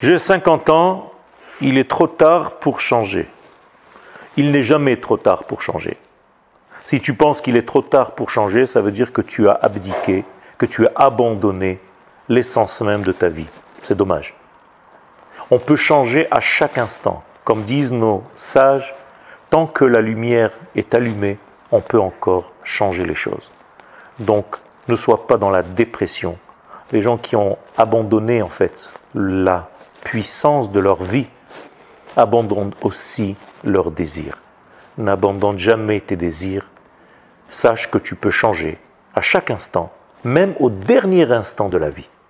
J'ai 50 ans, il est trop tard pour changer. Il n'est jamais trop tard pour changer. Si tu penses qu'il est trop tard pour changer, ça veut dire que tu as abdiqué, que tu as abandonné l'essence même de ta vie. C'est dommage. On peut changer à chaque instant. Comme disent nos sages, tant que la lumière est allumée, on peut encore changer les choses. Donc, ne sois pas dans la dépression. Les gens qui ont abandonné en fait la puissance de leur vie abandonnent aussi leurs désirs. N'abandonne jamais tes désirs. Sache que tu peux changer à chaque instant, même au dernier instant de la vie.